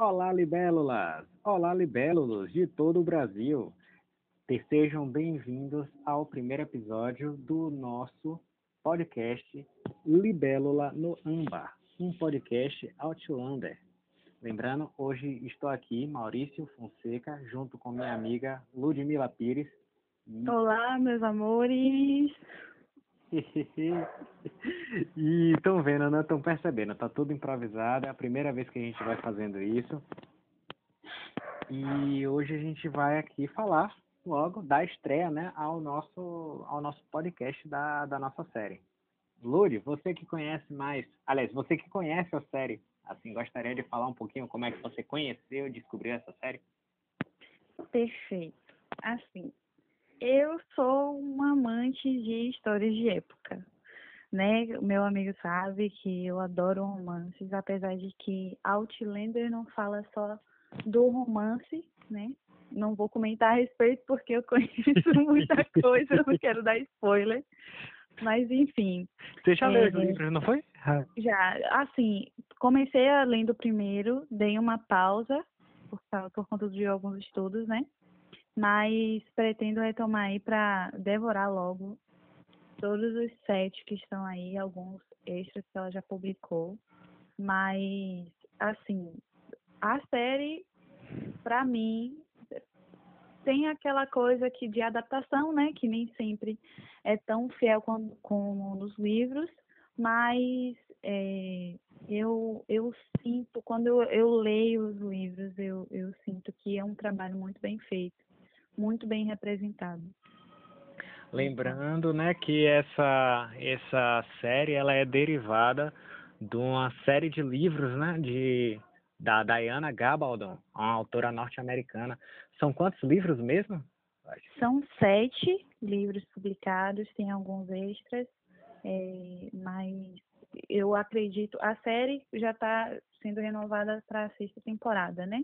Olá, libélulas! Olá, libélulos de todo o Brasil! Sejam bem-vindos ao primeiro episódio do nosso podcast Libélula no Âmbar, um podcast Outlander. Lembrando, hoje estou aqui, Maurício Fonseca, junto com minha amiga Ludmila Pires. Olá, meus amores! e estão vendo, né? Estão percebendo, tá tudo improvisado, é a primeira vez que a gente vai fazendo isso. E hoje a gente vai aqui falar logo da estreia, né, ao nosso ao nosso podcast da, da nossa série. Luri, você que conhece mais, aliás, você que conhece a série, assim, gostaria de falar um pouquinho como é que você conheceu descobriu essa série? Perfeito. Assim, eu sou uma amante de histórias de época, né? O meu amigo sabe que eu adoro romances, apesar de que Outlander não fala só do romance, né? Não vou comentar a respeito porque eu conheço muita coisa, não quero dar spoiler. Mas enfim. Você já é, leu o livro, não foi? Já, assim, comecei a lendo o primeiro, dei uma pausa por, por conta de alguns estudos, né? Mas pretendo retomar aí para devorar logo todos os sete que estão aí, alguns extras que ela já publicou. Mas, assim, a série, para mim, tem aquela coisa que de adaptação, né? Que nem sempre é tão fiel como, nos livros, mas é, eu, eu sinto, quando eu, eu leio os livros, eu, eu sinto que é um trabalho muito bem feito muito bem representado. Lembrando, né, que essa essa série ela é derivada de uma série de livros, né, de da Diana Gabaldon, uma autora norte-americana. São quantos livros mesmo? São sete livros publicados, tem alguns extras, é, mas eu acredito a série já está sendo renovada para a sexta temporada, né?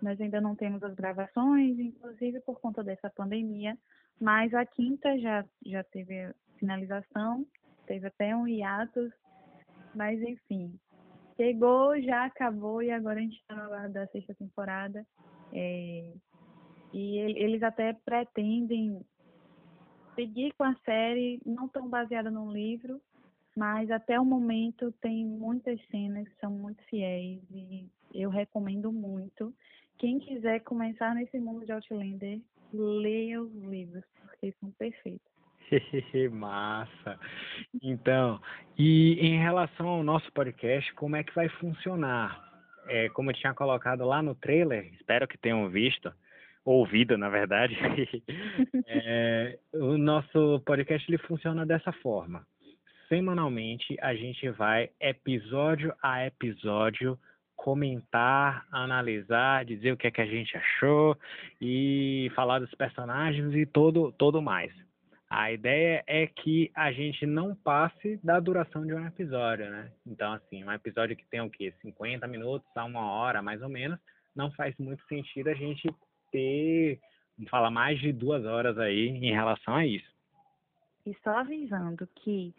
Nós ainda não temos as gravações, inclusive por conta dessa pandemia, mas a quinta já, já teve finalização, teve até um hiatus, mas enfim, chegou, já acabou e agora a gente está no aguardo da sexta temporada. É, e eles até pretendem seguir com a série, não tão baseada num livro, mas até o momento tem muitas cenas que são muito fiéis e eu recomendo muito. Quem quiser começar nesse mundo de Outlander, leia os livros, porque são perfeitos. Massa! Então, e em relação ao nosso podcast, como é que vai funcionar? É, como eu tinha colocado lá no trailer, espero que tenham visto, ouvido, na verdade, é, o nosso podcast ele funciona dessa forma. Semanalmente, a gente vai episódio a episódio comentar, analisar, dizer o que é que a gente achou e falar dos personagens e todo todo mais. A ideia é que a gente não passe da duração de um episódio, né? Então, assim, um episódio que tem o quê? 50 minutos a uma hora, mais ou menos, não faz muito sentido a gente ter, falar mais de duas horas aí em relação a isso. E só avisando que,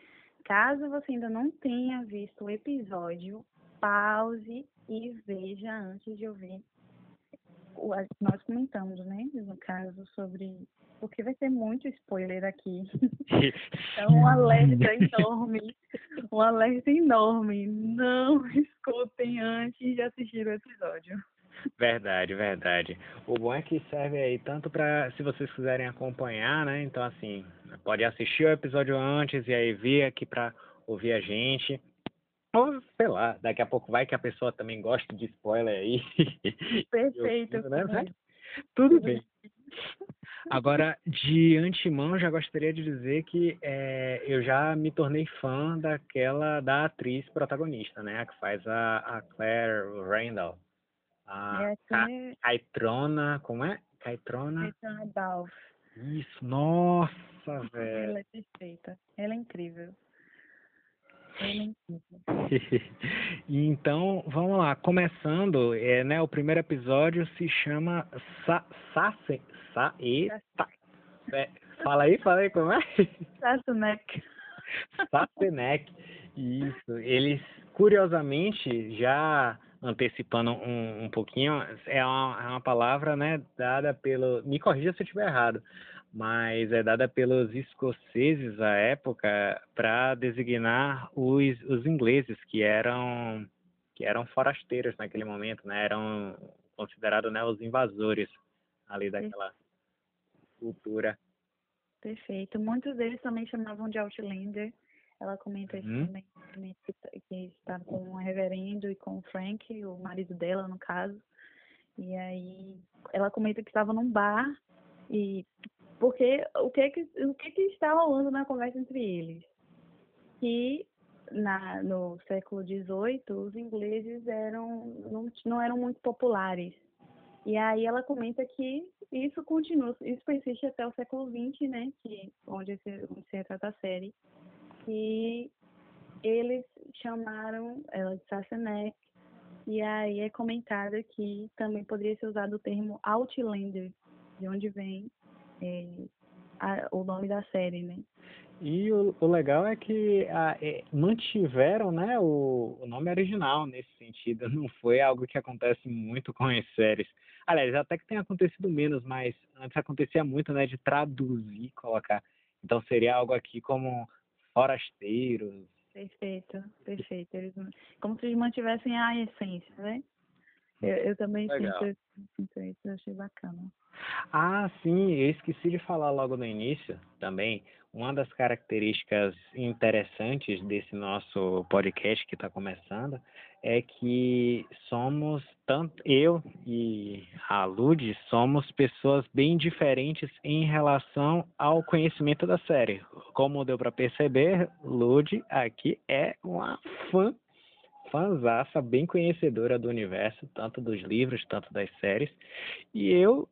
caso você ainda não tenha visto o episódio, pause e veja antes de ouvir. Nós comentamos, né, no caso, sobre. Porque vai ter muito spoiler aqui. então, um alerta enorme. Um alerta enorme. Não escutem antes de assistir o episódio. Verdade, verdade. O bom é que serve aí tanto para se vocês quiserem acompanhar, né? Então assim, pode assistir o episódio antes e aí vir aqui para ouvir a gente. Ou, sei lá, daqui a pouco vai que a pessoa também gosta de spoiler aí. Perfeito. Eu, né? Tudo bem. Agora, de antemão, já gostaria de dizer que é, eu já me tornei fã daquela, da atriz protagonista, né? A que faz a, a Claire Randall. A é, Ca, Caitrona, como é? Caitrona? Caitrona Balf. Isso, nossa, velho. Ela é perfeita. Ela é incrível. então, vamos lá. Começando, é, né, o primeiro episódio se chama Sa Sasse... Sa Eita. É, fala aí, fala aí como é? Sassenec. Sassenec. Isso. Eles, curiosamente, já antecipando um, um pouquinho, é uma, é uma palavra, né, dada pelo, me corrija se eu estiver errado, mas é dada pelos escoceses à época para designar os, os ingleses que eram que eram forasteiros naquele momento, né? Eram considerados né, os invasores ali daquela cultura. Perfeito. Muitos deles também chamavam de Outlander. Ela comenta isso uhum. também, que, que está com o reverendo e com o Frank, o marido dela, no caso. E aí ela comenta que estava num bar e porque o que que o que que está rolando na conversa entre eles? Que na, no século XVIII os ingleses eram não, não eram muito populares. E aí ela comenta que isso continua, isso persiste até o século XX, né? Que onde se, onde se retrata a série, que eles chamaram ela de Sassenec e aí é comentado que também poderia ser usado o termo Outlander, de onde vem é, a, o nome da série, né? E o, o legal é que a, é, mantiveram né, o, o, nome original nesse sentido. Não foi algo que acontece muito com as séries. Aliás, até que tem acontecido menos, mas antes acontecia muito né, de traduzir, colocar. Então seria algo aqui como forasteiros. Perfeito, perfeito. Eles, como se eles mantivessem a essência, né? Eu, eu também sinto, sinto isso, eu achei bacana. Ah, sim, eu esqueci de falar logo no início também. Uma das características interessantes desse nosso podcast que está começando é que somos, tanto eu e a Lud, somos pessoas bem diferentes em relação ao conhecimento da série. Como deu para perceber, Lud aqui é uma fã fanzaça, bem conhecedora do universo, tanto dos livros, tanto das séries. E eu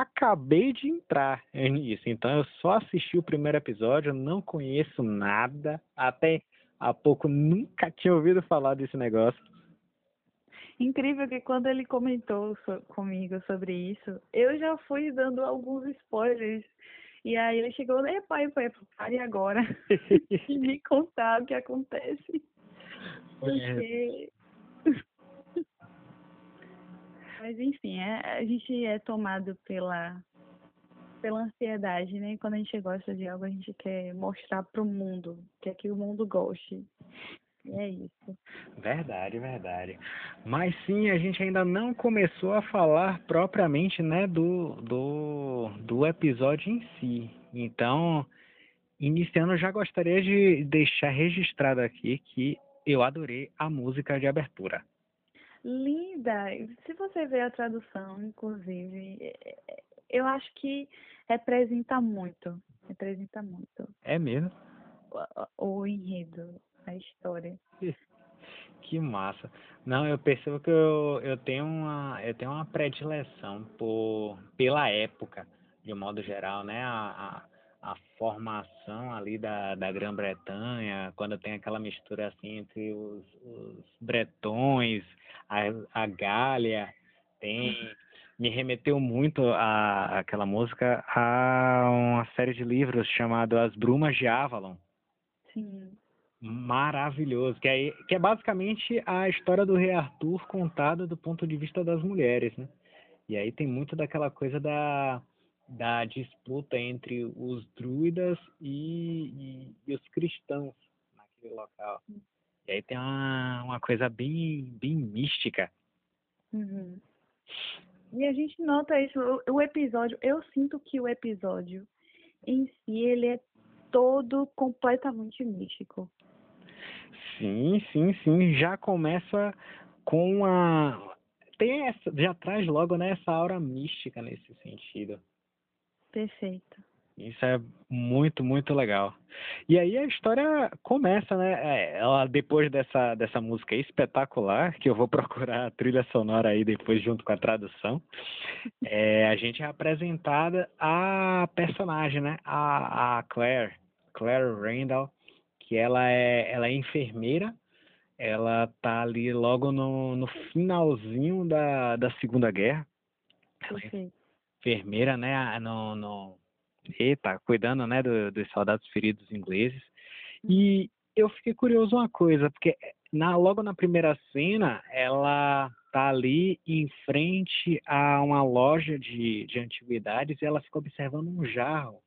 acabei de entrar nisso, então eu só assisti o primeiro episódio, não conheço nada, até há pouco nunca tinha ouvido falar desse negócio. Incrível que quando ele comentou so comigo sobre isso, eu já fui dando alguns spoilers. E aí ele chegou, e pai, pai, pare agora e me contar o que acontece. Porque mas enfim, é, a gente é tomado pela, pela ansiedade, né? Quando a gente gosta de algo, a gente quer mostrar para o mundo, quer que o mundo goste. E é isso. Verdade, verdade. Mas sim, a gente ainda não começou a falar propriamente, né, do, do, do episódio em si. Então, iniciando, já gostaria de deixar registrado aqui que eu adorei a música de abertura linda. Se você ver a tradução, inclusive, é, é, eu acho que representa muito. Representa muito. É mesmo? O, o enredo, a história. Que massa. Não, eu percebo que eu, eu tenho uma eu tenho uma predileção por pela época, de modo geral, né? A, a, a formação ali da, da Grã-Bretanha, quando tem aquela mistura assim entre os, os bretões, a, a Gália, tem me remeteu muito a aquela música a uma série de livros chamado As Brumas de Avalon. Sim. Maravilhoso, que é, que é basicamente a história do rei Arthur contada do ponto de vista das mulheres, né? E aí tem muito daquela coisa da, da disputa entre os druidas e, e, e os cristãos naquele local. E aí tem uma, uma coisa bem, bem mística. Uhum. E a gente nota isso, o, o episódio, eu sinto que o episódio em si, ele é todo completamente místico. Sim, sim, sim. Já começa com a. Tem essa, já traz logo né, essa aura mística nesse sentido. Perfeito. Isso é muito, muito legal. E aí a história começa, né? É, ela depois dessa, dessa música espetacular, que eu vou procurar a trilha sonora aí depois junto com a tradução, é, a gente é apresentada a personagem, né? A, a Claire, Claire Randall, que ela é, ela é enfermeira, ela tá ali logo no, no finalzinho da, da Segunda Guerra. Ela é enfermeira, né? No, no Eita, cuidando, né, do, dos soldados feridos ingleses. E eu fiquei curioso uma coisa, porque na, logo na primeira cena, ela tá ali em frente a uma loja de, de antiguidades e ela fica observando um jarro.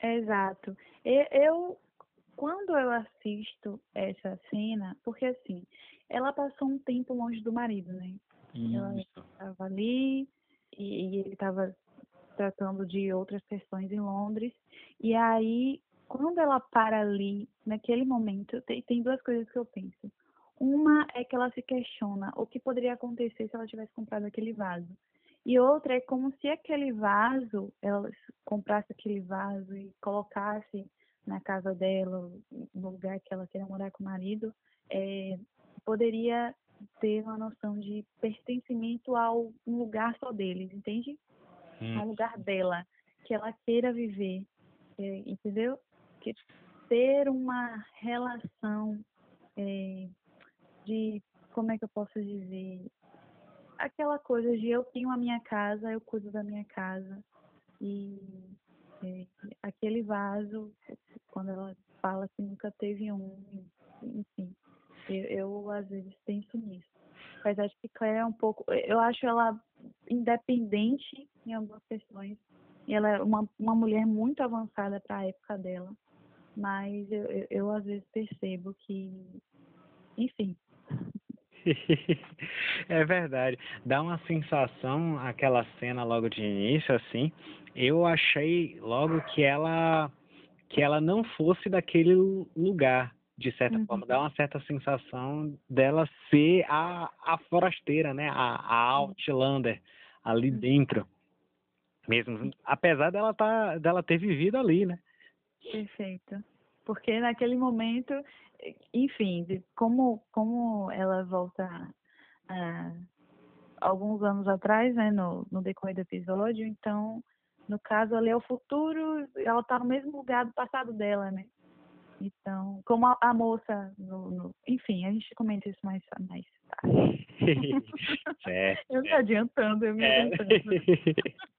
Exato. Eu, quando eu assisto essa cena, porque assim, ela passou um tempo longe do marido, né? Ela Isso. estava ali e, e ele estava tratando de outras questões em Londres. E aí, quando ela para ali, naquele momento, tem, tem duas coisas que eu penso. Uma é que ela se questiona o que poderia acontecer se ela tivesse comprado aquele vaso. E outra é como se aquele vaso, ela comprasse aquele vaso e colocasse na casa dela, no lugar que ela queira morar com o marido, eh, poderia ter uma noção de pertencimento a um lugar só deles, entende? Um Hum. lugar dela, que ela queira viver, eh, entendeu? Que ter uma relação eh, de, como é que eu posso dizer? Aquela coisa de eu tenho a minha casa, eu cuido da minha casa. E eh, aquele vaso, quando ela fala que nunca teve um, enfim, eu, eu às vezes penso nisso. Apesar de que Claire é um pouco, eu acho ela independente em algumas questões. E ela é uma, uma mulher muito avançada para a época dela. Mas eu, eu, eu às vezes percebo que, enfim, É verdade. Dá uma sensação, aquela cena logo de início, assim. Eu achei logo que ela que ela não fosse daquele lu- lugar, de certa Uhum. forma. Dá uma certa sensação dela ser a, a forasteira, né? A, a Outlander ali Uhum. dentro. Mesmo, apesar dela tá, dela ter vivido ali, né? Perfeito. Porque naquele momento, enfim, de como, como ela volta ah, alguns anos atrás, né, no, no decorrer do episódio, então, no caso ali é o futuro, ela tá no mesmo lugar do passado dela, né? Então, como a, a moça, no, no- enfim, a gente comenta isso mais, mais certo. Eu me adiantando, eu me É. adiantando.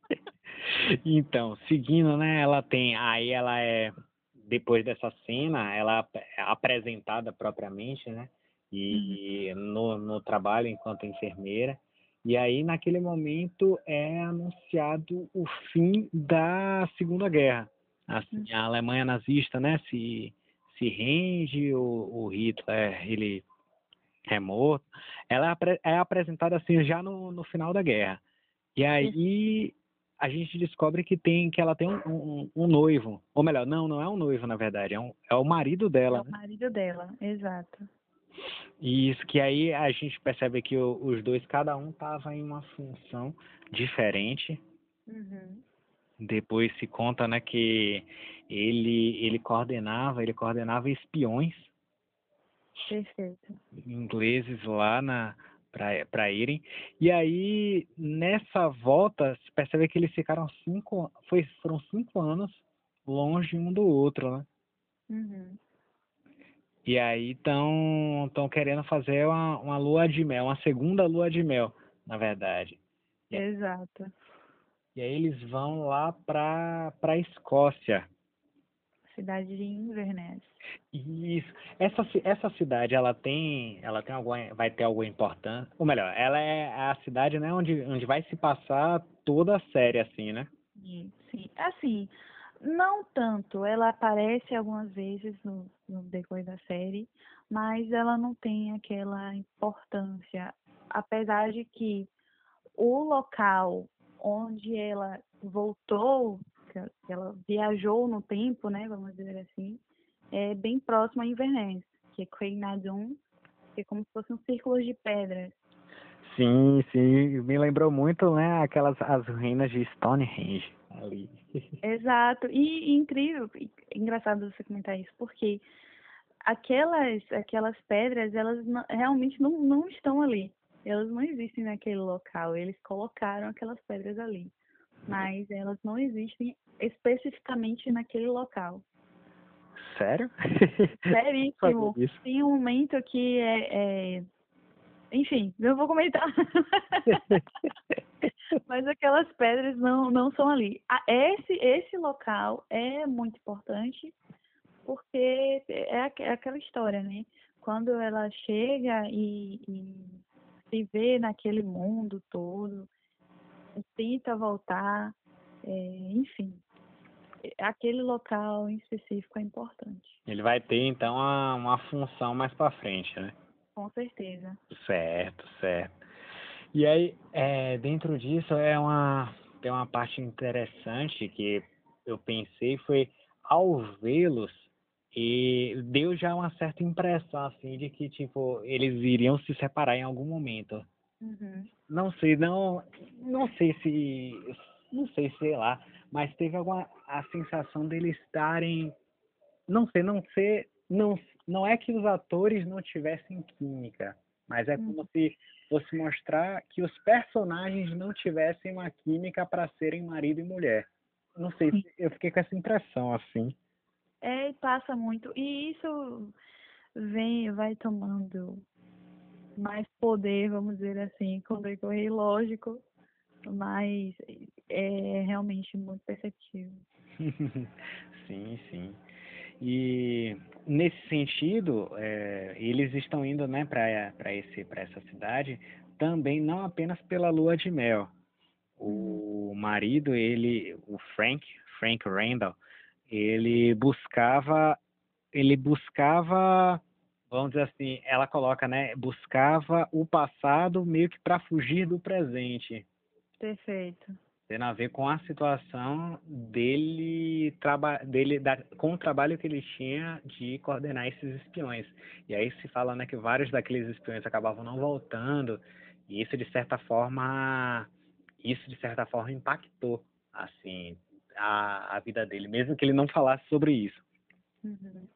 então, seguindo, né, ela tem, aí ela é, depois dessa cena, ela é apresentada propriamente, né, e no, no trabalho enquanto enfermeira, e aí naquele momento é anunciado o fim da Segunda Guerra. Assim, a Alemanha nazista, né, se, se rende, o, o Hitler, ele é morto. Ela é apre- é apresentada assim já no, no final da guerra. E aí a gente descobre que tem que ela tem um, um, um noivo, ou melhor, não, não é um noivo na verdade, é, um, é o marido É dela. o né? marido dela, exato. E isso que aí a gente percebe que o- os dois, cada um tava em uma função diferente. Uhum. Depois se conta, né, que ele ele coordenava, ele coordenava espiões Perfeito. ingleses lá na para irem. E aí nessa volta se percebe que eles ficaram cinco, foi foram cinco anos longe um do outro, né? Uhum. E aí estão estão querendo fazer uma, uma lua de mel, uma segunda lua de mel, na verdade. Exato. E aí eles vão lá para para Escócia. Cidade de Inverness. Isso. Essa essa cidade, ela tem ela tem alguma vai ter alguma importância? Ou melhor, ela é a cidade, né, onde onde vai se passar toda a série assim, né? Sim, sim. Assim, não tanto. Ela aparece algumas vezes no, no decorrer da série, mas ela não tem aquela importância. Apesar de que o local onde ela voltou, que ela- que ela viajou no tempo, né, vamos dizer assim, é bem próximo a Inverness, que é Craignadoon, que é como se fosse um círculo de pedras. Sim, sim, me lembrou muito, né, aquelas as ruínas de Stonehenge ali. Exato. E, e incrível, e engraçado você comentar isso, porque aquelas, aquelas pedras, elas não- realmente não, não estão ali. Elas não existem naquele local. Eles colocaram aquelas pedras ali. Mas elas não existem especificamente naquele local. Sério? Seríssimo. Tem um momento que é, é- Enfim, eu vou comentar. Mas aquelas pedras não, não são ali. Esse, esse local é muito importante porque é, é aquela história, né? Quando ela chega e, e se vê naquele mundo todo, tenta voltar, é, enfim, aquele local em específico é importante. Ele vai ter então uma, uma função mais para frente, né? Com certeza. Certo, certo. E aí, é, dentro disso é uma tem uma parte interessante que eu pensei foi ao vê-los e deu já uma certa impressão assim de que tipo eles iriam se separar em algum momento. Uhum. Não sei, não não sei se não sei, sei lá, mas teve alguma a sensação deles estarem não sei, não sei, não não é que os atores não tivessem química, mas é como uhum. se fosse mostrar que os personagens não tivessem uma química para serem marido e mulher. Não sei, eu fiquei com essa impressão assim. É, passa muito. E isso vem, vai tomando mais poder, vamos dizer assim, com decorrer lógico, mas é realmente muito perceptível. sim, sim. E nesse sentido, é, eles estão indo né, para essa cidade também não apenas pela lua de mel. O marido, ele, o Frank, Frank Randall, ele buscava, ele buscava, vamos dizer assim, ela coloca, né, buscava o passado meio que para fugir do presente. Perfeito tendo a ver com a situação dele, dele da, com o trabalho que ele tinha de coordenar esses espiões. E aí se fala né, que vários daqueles espiões acabavam não voltando, e isso de certa forma isso de certa forma impactou assim a, a vida dele, mesmo que ele não falasse sobre isso. Uhum.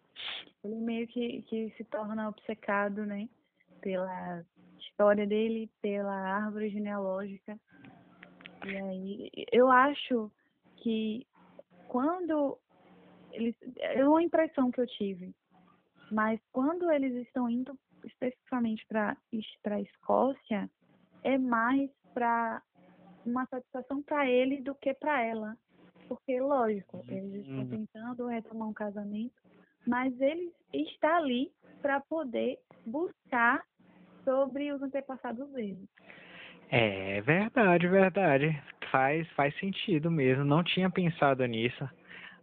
Ele meio que, que se torna obcecado, né, pela história dele, pela árvore genealógica e aí, eu acho que quando eles. É uma impressão que eu tive, mas quando eles estão indo especificamente para a Escócia, é mais para uma satisfação para ele do que para ela. Porque, lógico, eles estão uhum. tentando retomar um casamento, mas ele está ali para poder buscar sobre os antepassados dele. É verdade, verdade. Faz, faz sentido mesmo. Não tinha pensado nisso.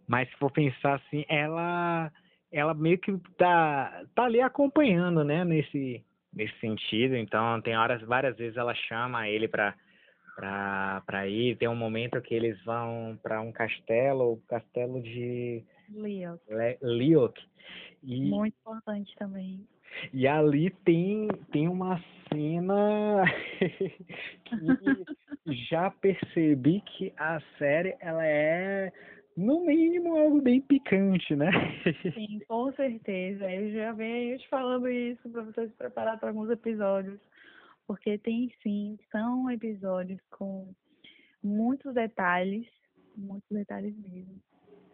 Mas se for pensar assim, ela ela meio que tá, tá ali acompanhando, né, nesse, nesse sentido. Então, tem horas, várias vezes ela chama ele para para ir. Tem um momento que eles vão para um castelo, o castelo de Leok. Leok. E, Muito importante também. E ali tem, tem uma cena que já percebi que a série ela é no mínimo algo bem picante, né? Sim, com certeza. Eu já venho te falando isso para você se preparar para alguns episódios, porque tem sim, são episódios com muitos detalhes, muitos detalhes mesmo.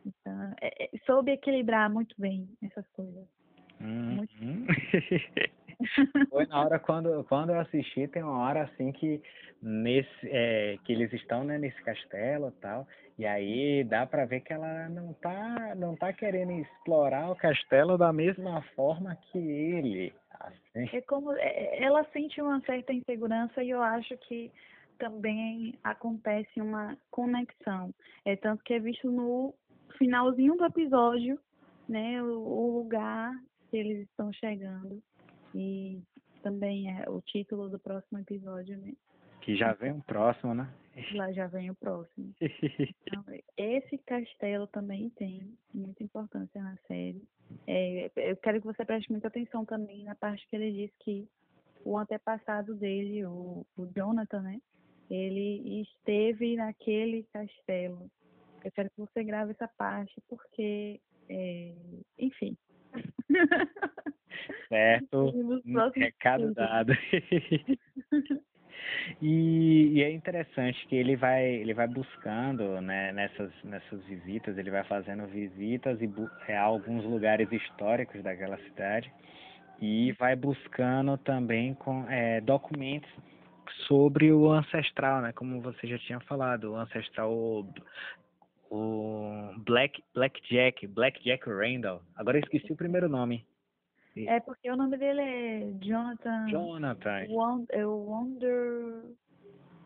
Então, é, é, soube equilibrar muito bem essas coisas. Uhum. Foi na hora quando, quando eu assisti, tem uma hora assim que nesse é, que eles estão né, nesse castelo e tal, e aí dá para ver que ela não tá não tá querendo explorar o castelo da mesma forma que ele. Assim. É como é, ela sente uma certa insegurança e eu acho que também acontece uma conexão. É tanto que é visto no finalzinho do episódio, né, o, o lugar que eles estão chegando. E também é o título do próximo episódio, né? Que já vem o próximo, né? Lá já vem o próximo. Então, esse castelo também tem muita importância na série. É, eu quero que você preste muita atenção também na parte que ele diz que o antepassado dele, o, o Jonathan, né? Ele esteve naquele castelo. Eu quero que você grave essa parte porque, é, enfim, Certo. Recado dado. E, e, é interessante que ele vai ele vai buscando né, nessas nessas visitas ele vai fazendo visitas e é, alguns lugares históricos daquela cidade e vai buscando também com é, documentos sobre o ancestral né como você já tinha falado o ancestral o Black Black Jack, Black Jack Randall. Agora eu esqueci o primeiro nome. É porque o nome dele é Jonathan. Jonathan. Wonder, Wonder.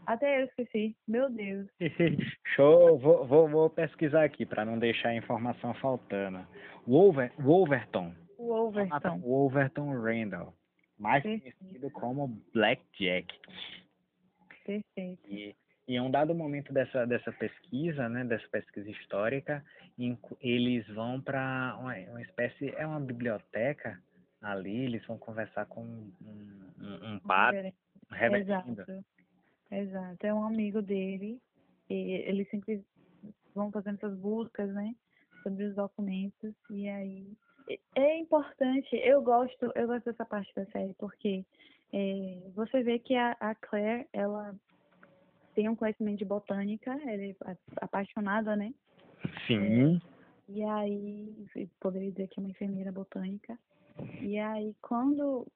Até eu esqueci. Meu Deus. Show. Vou, vou, vou pesquisar aqui para não deixar a informação faltando. Wolver, Wolverton. Wolverton. Wolverton Randall. Mais Perfeito. conhecido como Blackjack. Perfeito. E, e em um dado momento dessa, dessa pesquisa, né, dessa pesquisa histórica, eles vão para uma, uma espécie, é uma biblioteca ali, eles vão conversar com um, um, um padre, um reverendo. Exato. Exato. É um amigo dele. E eles sempre vão fazendo essas buscas, né? Sobre os documentos. E aí. é- É importante, eu gosto, eu gosto dessa parte da série, porque é, você vê que a, a Claire, ela tem um conhecimento de botânica, ela é apaixonada, né? Sim. E aí, poderia dizer que é uma enfermeira botânica. E aí, quando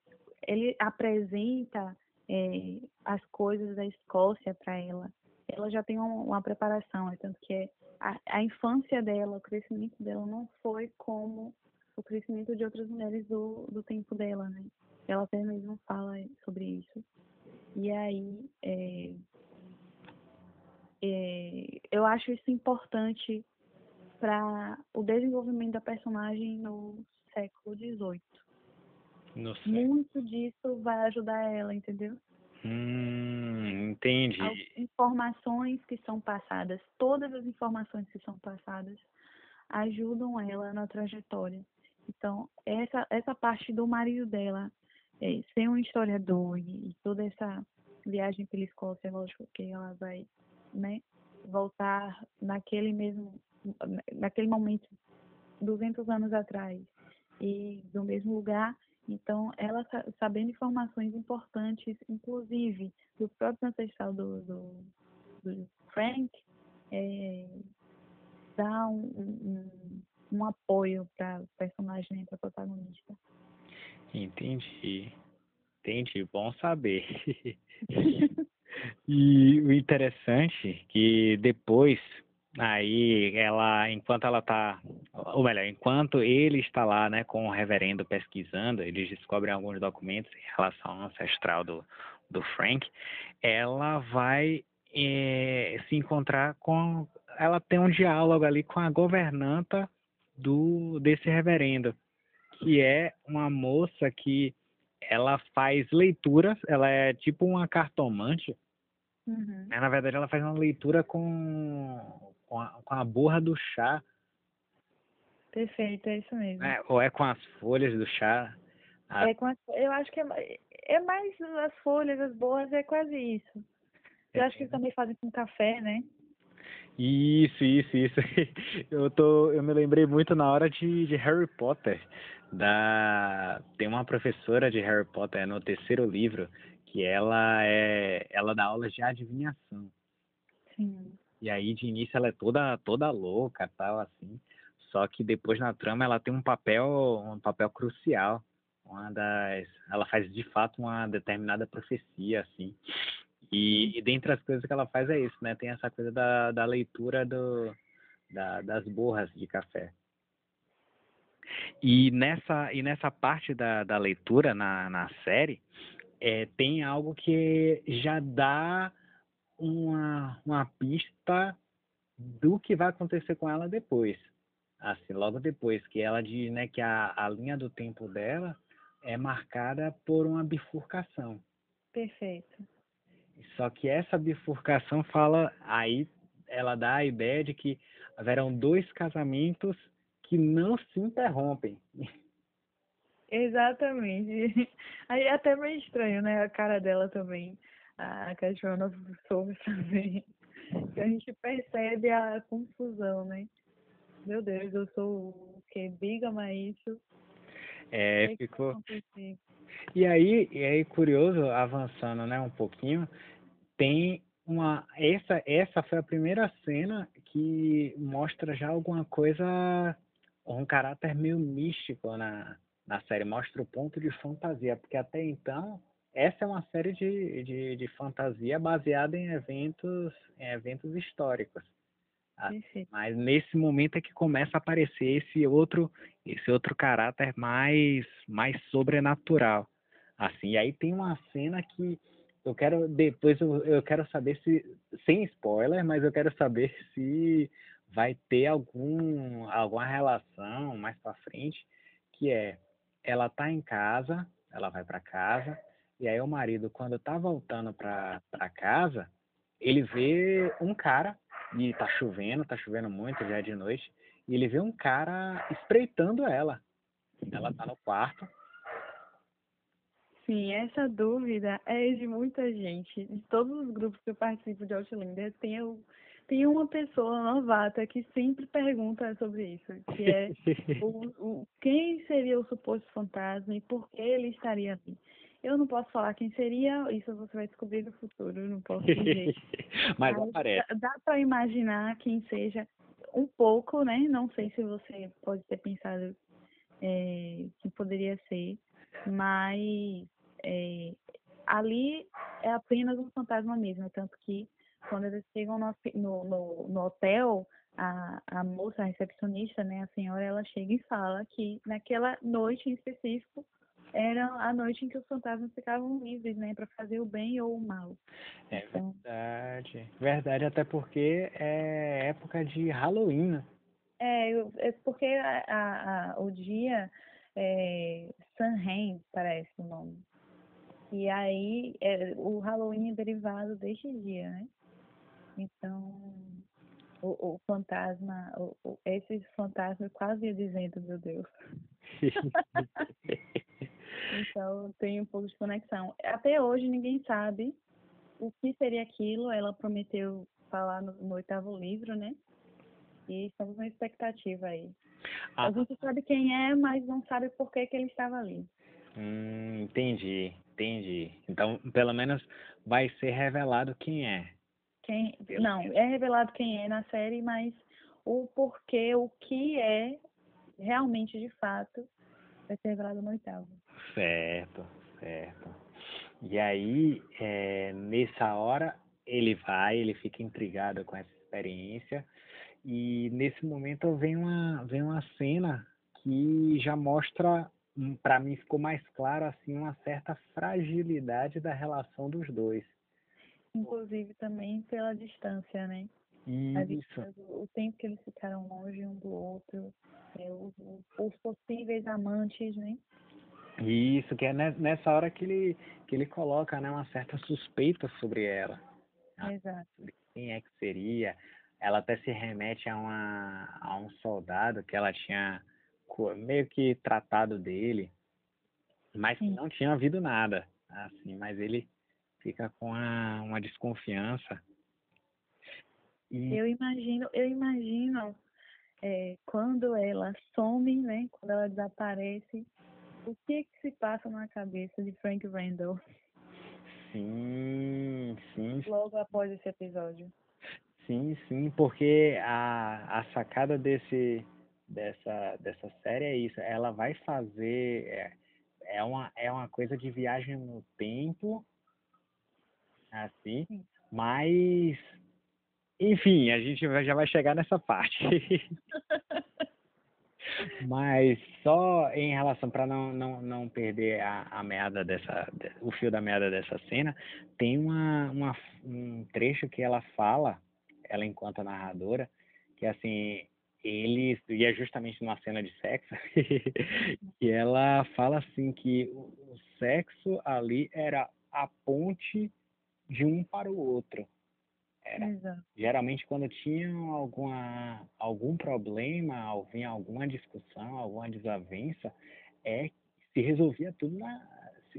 ele apresenta eh, as coisas da Escócia para ela, ela já tem uma, uma preparação. É tanto que é, a, a infância dela, o crescimento dela não foi como o crescimento de outras mulheres do, do tempo dela, né? Ela até mesmo fala sobre isso. E aí, eh, eh, eu acho isso importante para o desenvolvimento da personagem no século XVIII. Muito disso vai ajudar ela, entendeu? Hum, entendi. As informações que são passadas, todas as informações que são passadas, ajudam ela na trajetória. Então, essa, essa parte do marido dela, é, ser um historiador e, e toda essa viagem pela Escócia, lógico que ela vai né, voltar naquele mesmo, naquele momento, 200 anos atrás, e do mesmo lugar. Então, ela sa- sabendo informações importantes, inclusive do próprio ancestral do, do, do Frank, é, dá um, um, um apoio para personagem, para a protagonista. Entendi. Entendi. Bom saber. E o interessante é que depois, aí ela, enquanto ela tá, ou melhor, enquanto ele está lá, né, com o reverendo pesquisando, eles descobrem alguns documentos em relação ao ancestral do, do Frank, ela vai eh, se encontrar com, ela tem um diálogo ali com a governanta do desse reverendo, que é uma moça que ela faz leituras, ela é tipo uma cartomante, Uhum. né? Na verdade, ela faz uma leitura com, com, a, com a borra do chá, Perfeito, é isso mesmo. né? ou é com as folhas do chá. A- É com as- eu acho que é, é mais as folhas, as boas, é quase isso. Eu acho que eles também fazem com café, né? Isso, isso, isso. Eu tô, eu me lembrei muito na hora de, de Harry Potter. Da, tem uma professora de Harry Potter no terceiro livro que ela é, ela dá aulas de adivinhação. Sim. E aí de início ela é toda toda louca, tal assim. Só que depois na trama ela tem um papel um papel crucial. Uma das, ela faz de fato uma determinada profecia assim. E, e dentre as coisas que ela faz é isso, né? Tem essa coisa da, da leitura do, da, das borras de café. E nessa, e nessa parte da, da leitura na, na série, é, tem algo que já dá uma, uma pista do que vai acontecer com ela depois. Assim, logo depois, que ela diz né, que a, a linha do tempo dela é marcada por uma bifurcação. Perfeito. Só que essa bifurcação fala, aí ela dá a ideia de que haverão dois casamentos que não se interrompem. Exatamente. Aí é até meio estranho, né? A cara dela também. A cachorra soube fazer. Que a gente percebe a confusão, né? Meu Deus, eu sou o quê? Bígama, é isso? É, que que ficou. E aí, e aí curioso, avançando, né, um pouquinho, tem uma essa essa foi a primeira cena que mostra já alguma coisa um caráter meio místico na na série, mostra o ponto de fantasia, porque até então essa é uma série de, de, de fantasia baseada em eventos em eventos históricos. Ah, mas nesse momento é que começa a aparecer esse outro, esse outro caráter mais, mais sobrenatural. Assim, e aí tem uma cena que eu quero depois eu, eu quero saber se sem spoiler, mas eu quero saber se vai ter algum alguma relação mais para frente, que é ela tá em casa, ela vai para casa e aí o marido quando tá voltando para casa, ele vê um cara e tá chovendo, tá chovendo muito, já é de noite, e ele vê um cara espreitando ela. Ela tá no quarto. Sim, essa dúvida é de muita gente. De todos os grupos que eu participo de Outlander, tem, tem uma pessoa novata que sempre pergunta sobre isso, que é o, o, quem seria o suposto fantasma e por que ele estaria ali. Eu não posso falar quem seria, isso você vai descobrir no futuro, não posso dizer. Mas, Mas aparece. Dá, dá para imaginar quem seja um pouco, né? Não sei se você pode ter pensado é, que poderia ser, mas é, ali é apenas um fantasma mesmo, tanto que quando eles chegam no, no, no, hotel, a, a moça, a recepcionista, né, a senhora, ela chega e fala que naquela noite em específico era a noite em que os fantasmas ficavam livres, né, para fazer o bem ou o mal. É então, verdade, verdade, até porque é época de Halloween, né? É, é porque a, a, o dia é Samhain, parece o nome. E aí é, o Halloween é derivado deste dia, né? Então o, o fantasma, o, o, esse fantasma quase ia dizendo, meu Deus. Então tem um pouco de conexão. Até hoje ninguém sabe o que seria aquilo. Ela prometeu falar no, no oitavo livro, né? E estamos na expectativa aí. Ah. A gente sabe quem é, mas não sabe por que, que ele estava ali. Hum, entendi, entendi. Então, pelo menos vai ser revelado quem é. Quem, não, é revelado quem é na série, mas o porquê, o que é realmente de fato, vai ser revelado no oitavo. Certo, certo. E aí, é, nessa hora, ele vai, ele fica intrigado com essa experiência. E nesse momento vem uma, vem uma cena que já mostra, hum, para mim ficou mais claro, assim, uma certa fragilidade da relação dos dois. Inclusive também pela distância, né? Isso. o tempo que eles ficaram longe um do outro, é, os, os possíveis amantes, né? Isso, que é nessa hora que ele, que ele coloca né, uma certa suspeita sobre ela. Exato. Quem é que seria? Ela até se remete a, uma, a um soldado que ela tinha meio que tratado dele, mas que não tinha havido nada. assim Mas ele fica com a, uma desconfiança. E... Eu imagino, eu imagino é, quando ela some, né? Quando ela desaparece, o que, que se passa na cabeça de Frank Randall? Sim, sim. Logo após esse episódio. Sim, sim, porque a, a sacada desse, dessa, dessa série é isso. Ela vai fazer. É, é, uma, é uma coisa de viagem no tempo, assim, sim. mas. Enfim, a gente já vai chegar nessa parte. Mas só em relação, para não, não, não perder a, a meada dessa, o fio da meada dessa cena, tem uma, uma, um trecho que ela fala, ela enquanto narradora, que assim, eles, e é justamente numa cena de sexo, que ela fala assim que o sexo ali era a ponte de um para o outro. Era. Exato. Geralmente quando tinham alguma, algum problema, vinha alguma discussão, alguma desavença, é, se resolvia tudo na,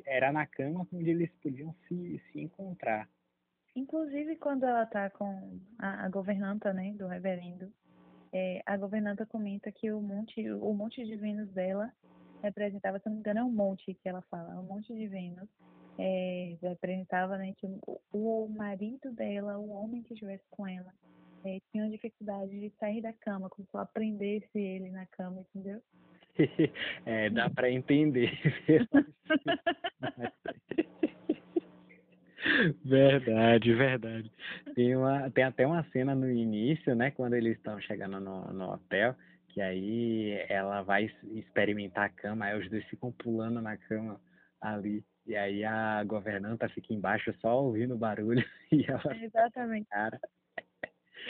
era na cama onde eles podiam se, se encontrar. Inclusive quando ela está com a, a, governanta, né, do reverendo, é, a governanta comenta que o monte, o monte de Vênus dela representava, se não me engano, é um monte que ela fala, um monte de Vênus é, representava né, que o, o, marido dela, o homem que estivesse com ela, é, tinha dificuldade de sair da cama, como se ela prendesse ele na cama, entendeu? é, dá para entender. Verdade, verdade. Tem, uma, tem até uma cena no início, né, quando eles estão chegando no, no hotel, que aí ela vai experimentar a cama, aí os dois ficam pulando na cama ali. E aí a governanta fica embaixo só ouvindo o barulho e ela. Exatamente. Cara.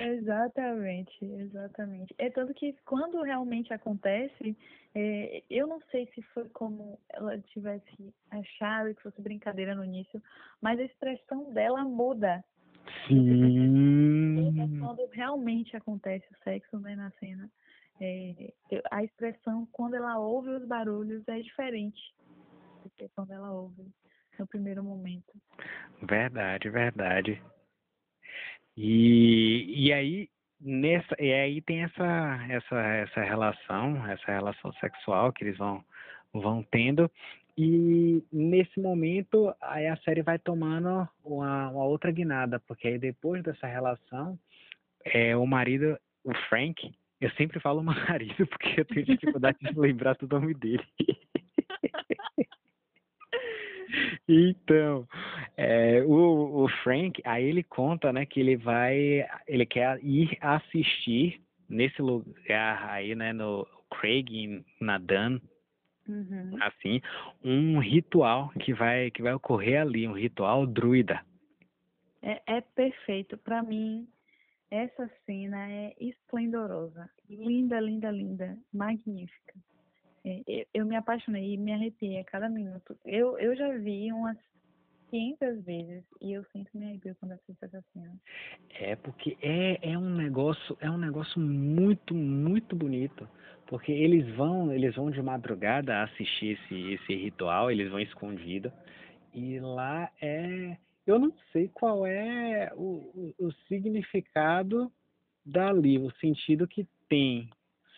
Exatamente, exatamente. É tanto que quando realmente acontece, é, eu não sei se foi como ela tivesse achado que fosse brincadeira no início, mas a expressão dela muda. Sim. Quando realmente acontece o sexo né, na cena, é, a expressão quando ela ouve os barulhos é diferente quando ela ouve no primeiro momento. Verdade, verdade. E, e aí nessa e aí tem essa essa essa relação, essa relação sexual que eles vão vão tendo e nesse momento aí a série vai tomando uma, uma outra guinada, porque aí depois dessa relação é o marido, o Frank, eu sempre falo marido porque eu tenho dificuldade de lembrar do nome dele. Então, é, o, o Frank, aí ele conta, né, que ele vai, ele quer ir assistir nesse lugar aí, né, no Craig, na Dan, uhum. assim, um ritual que vai, que vai ocorrer ali, um ritual druida. É, é perfeito. Para mim, essa cena é esplendorosa. Linda, linda, linda. Magnífica. É, eu me apaixonei e me arrepiei a cada minuto. Eu, eu já vi umas 500 vezes e eu sempre me arrepio quando assisto essa cena. É porque é, é um negócio é um negócio muito muito bonito porque eles vão eles vão de madrugada assistir esse esse ritual eles vão escondido e lá é eu não sei qual é o, o, o significado dali o sentido que tem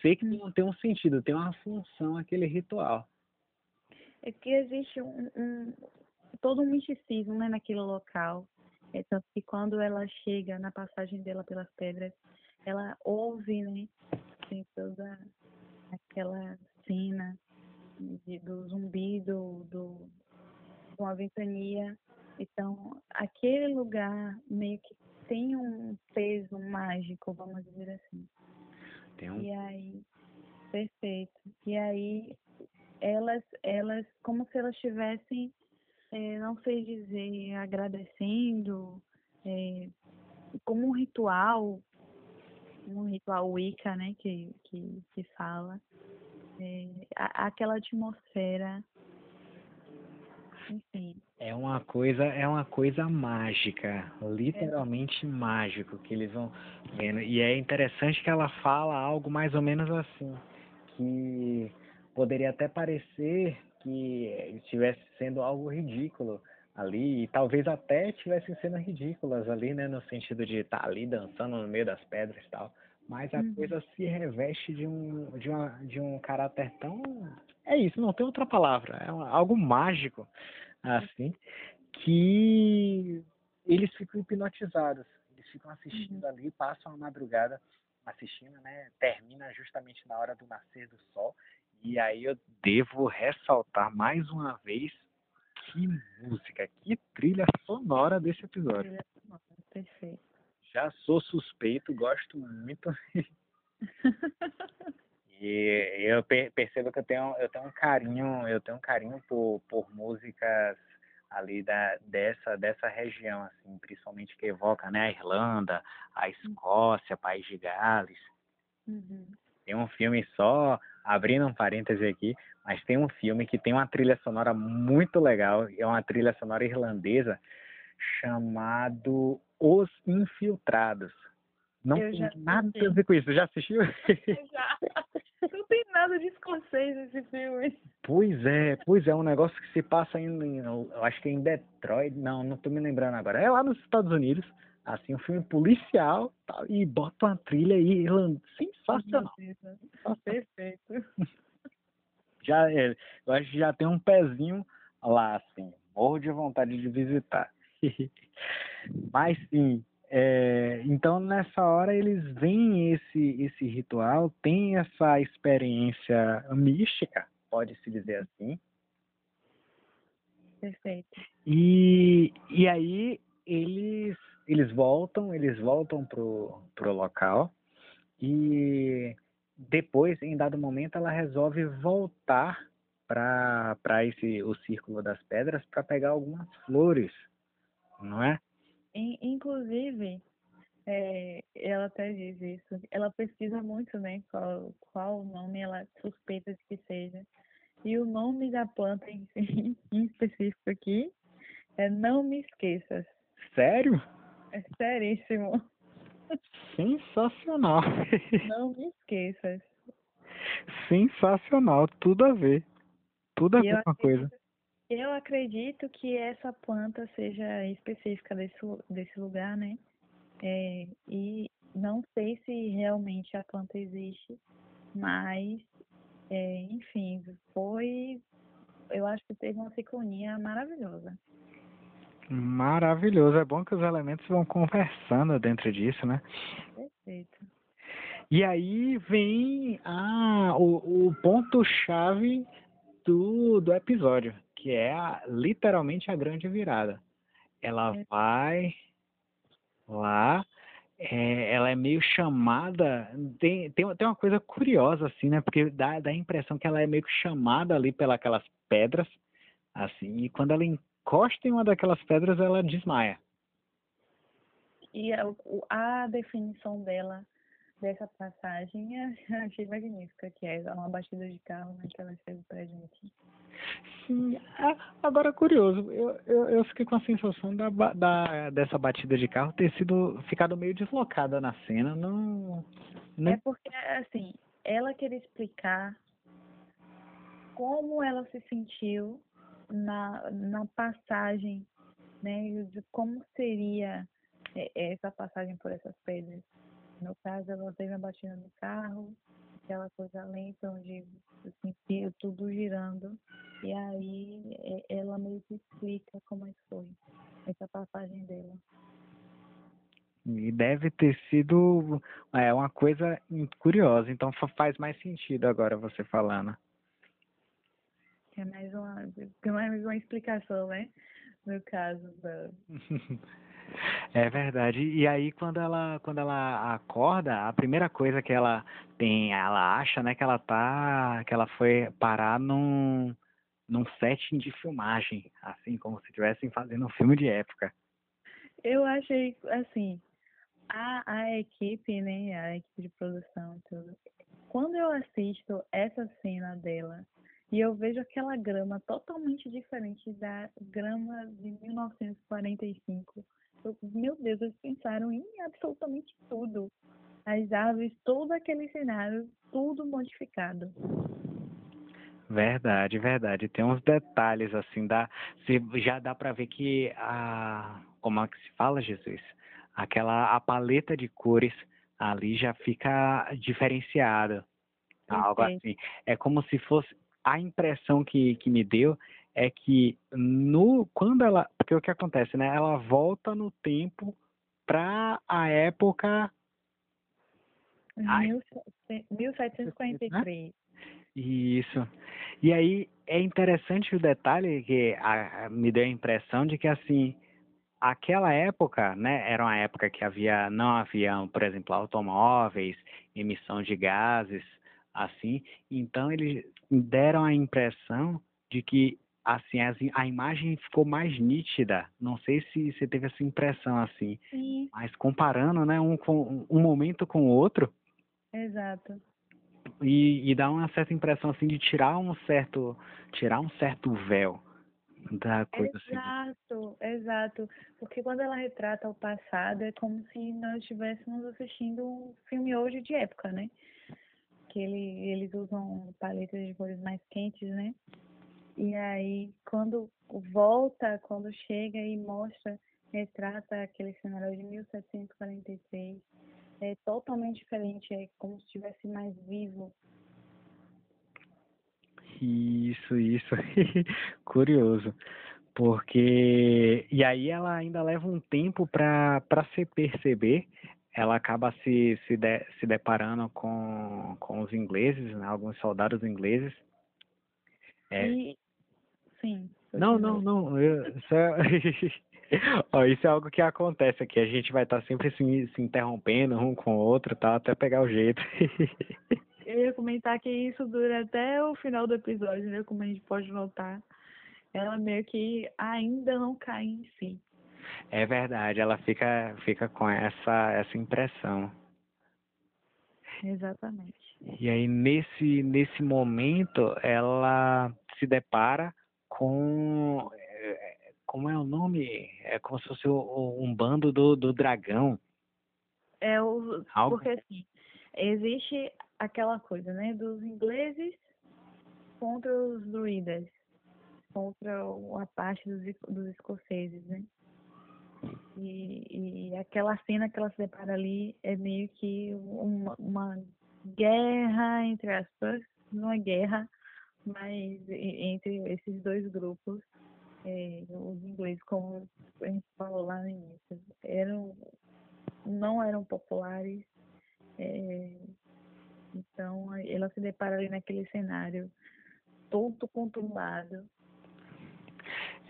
sei que não tem um sentido, tem uma função aquele ritual. É que existe um, um todo um misticismo né, naquele local. É tanto que quando ela chega na passagem dela pelas pedras, ela ouve, né, tem toda aquela cena de, do zumbido, do, com a ventania. Então, aquele lugar meio que tem um peso mágico, vamos dizer assim. Tem um... E aí, perfeito. E aí, elas, elas, como se elas estivessem, é, não sei dizer, agradecendo, é, como um ritual, um ritual Wicca, né, que, que, que fala, é, aquela atmosfera, enfim. É uma coisa, é uma coisa mágica, literalmente é. mágico que eles vão vendo. E é interessante que ela fala algo mais ou menos assim, que poderia até parecer que estivesse sendo algo ridículo ali, e talvez até estivessem sendo ridículas ali, né, no sentido de estar tá ali dançando no meio das pedras e tal. Mas a uhum. coisa se reveste de um, de, uma, de um caráter tão. É isso, não tem outra palavra. É algo mágico assim, que eles ficam hipnotizados. Eles ficam assistindo uhum. ali, passam a madrugada assistindo, né? Termina justamente na hora do nascer do sol. E aí eu devo ressaltar mais uma vez que música, que trilha sonora desse episódio. Sonora, perfeito. Já sou suspeito, gosto muito. E eu percebo que eu tenho, eu tenho um carinho, eu tenho um carinho por, por músicas ali da, dessa, dessa região, assim, principalmente que evoca né, a Irlanda, a Escócia, País de Gales. Uhum. Tem um filme só, abrindo um parêntese aqui, mas tem um filme que tem uma trilha sonora muito legal, é uma trilha sonora irlandesa, chamado Os Infiltrados. Não eu tem nada a ver com isso. Já assistiu? Já. Não tem nada de escocês nesse filme. Pois é, pois é, um negócio que se passa em, eu acho que é em Detroit, não, não tô me lembrando agora. É lá nos Estados Unidos, assim, um filme policial, tal, e bota uma trilha aí, sensacional. Perfeito. Já, é, eu acho que já tem um pezinho lá, assim, morro de vontade de visitar. Mas sim, é, então nessa hora eles veem esse esse ritual, tem essa experiência mística, pode se dizer assim. Perfeito. E, e aí eles, eles voltam, eles voltam pro, pro local e depois, em dado momento, ela resolve voltar para esse o círculo das pedras para pegar algumas flores, não é? Inclusive, é, ela até diz isso. Ela pesquisa muito, né? Qual, qual nome ela suspeita de que seja. E o nome da planta em, em específico aqui é Não Me Esqueças. Sério? É seríssimo. Sensacional. Não me esqueças. Sensacional, tudo a ver. Tudo a ver com a coisa. Eu acredito que essa planta seja específica desse, desse lugar, né? É, e não sei se realmente a planta existe, mas, é, enfim, foi. Eu acho que teve uma sincronia maravilhosa. Maravilhoso. É bom que os elementos vão conversando dentro disso, né? Perfeito. E aí vem a, o, o ponto-chave do, do episódio, que é a, literalmente a grande virada. Ela é. vai lá, é, ela é meio chamada. Tem, tem, tem uma coisa curiosa, assim, né? Porque dá, dá a impressão que ela é meio que chamada ali pelas pedras, assim, e quando ela encosta em uma daquelas pedras, ela desmaia. E a, a definição dela, dessa passagem, eu achei magnífica, que é uma batida de carro né, que ela fez pra gente. Sim, agora curioso, eu, eu, eu, fiquei com a sensação da, da, dessa batida de carro ter sido ficado meio deslocada na cena, não, não... É porque, assim, ela queria explicar como ela se sentiu na, na passagem, né, de como seria é, essa passagem por essas pedras. No caso, ela teve uma batida no carro, aquela coisa lenta, onde sentia tudo girando, e aí ela meio que explica como é que foi essa passagem dela. E deve ter sido é, uma coisa curiosa, então faz mais sentido agora você falando. É mais uma, é mais uma explicação, né? No caso da. É verdade. E aí quando ela quando ela acorda, a primeira coisa que ela tem, ela acha, né, que ela tá, que ela foi parar num num setting de filmagem, assim como se estivessem fazendo um filme de época. Eu achei assim, a, a equipe, né, a equipe de produção, tudo. Quando eu assisto essa cena dela e eu vejo aquela grama totalmente diferente da grama de 1945. Eu, meu Deus, eles pensaram em absolutamente tudo. As árvores, todo aquele cenário, tudo modificado. Verdade, verdade. Tem uns detalhes assim, dá, se, já dá para ver que a, como é que se fala, Jesus? Aquela a paleta de cores ali já fica diferenciada. Algo assim. É como se fosse a impressão que, que me deu é que no quando ela porque o que acontece né? Ela volta no tempo para a época 1743 né? isso. E aí é interessante o detalhe que a, me deu a impressão de que assim aquela época né era uma época que havia não havia por exemplo automóveis emissão de gases assim. Então eles deram a impressão de que assim a imagem ficou mais nítida. Não sei se você teve essa impressão assim, Sim. mas comparando, né, um com um momento com o outro. Exato. E, e dá uma certa impressão assim de tirar um certo tirar um certo véu da coisa exato, assim. Exato, Porque quando ela retrata o passado é como se nós estivéssemos assistindo um filme hoje de época, né? que ele, eles usam paletas de cores mais quentes, né? E aí, quando volta, quando chega e mostra, retrata aquele cenário de 1743, é totalmente diferente, é como se estivesse mais vivo. Isso, isso. Curioso. Porque. E aí ela ainda leva um tempo para se perceber ela acaba se, se, de, se deparando com, com os ingleses, né, alguns soldados ingleses. É, e, sim. Não, não, não. Eu, isso, é... Ó, isso é algo que acontece aqui. A gente vai estar sempre se, se interrompendo um com o outro, tá? Até pegar o jeito. eu ia comentar que isso dura até o final do episódio, né? Como a gente pode notar. Ela meio que ainda não cai em si. É verdade, ela fica, fica com essa, essa impressão. Exatamente. E aí, nesse, nesse momento, ela se depara com. É, como é o nome? É como se fosse um bando do, do dragão. É o. Algo? Porque assim, existe aquela coisa, né? Dos ingleses contra os druidas, contra a parte dos, dos escoceses, né? E, e aquela cena que ela se depara ali é meio que uma, uma guerra entre aspas, não é guerra, mas entre esses dois grupos, é, os ingleses, como a gente falou lá no início, eram, não eram populares, é, então ela se depara ali naquele cenário todo conturbado,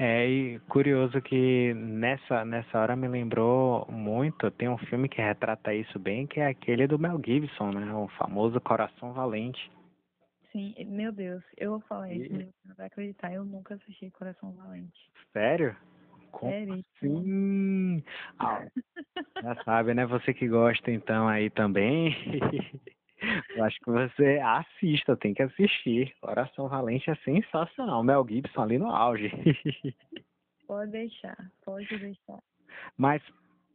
é, e curioso que nessa, nessa hora me lembrou muito, tem um filme que retrata isso bem, que é aquele do Mel Gibson, né? O famoso Coração Valente. Sim, meu Deus, eu vou falar isso, e... não vai acreditar, eu nunca assisti Coração Valente. Sério? Como Sério? Sim. Ah, já sabe, né? Você que gosta então aí também. Eu acho que você assista, tem que assistir. Coração Valente é sensacional. Mel Gibson ali no auge. Pode deixar, pode deixar. Mas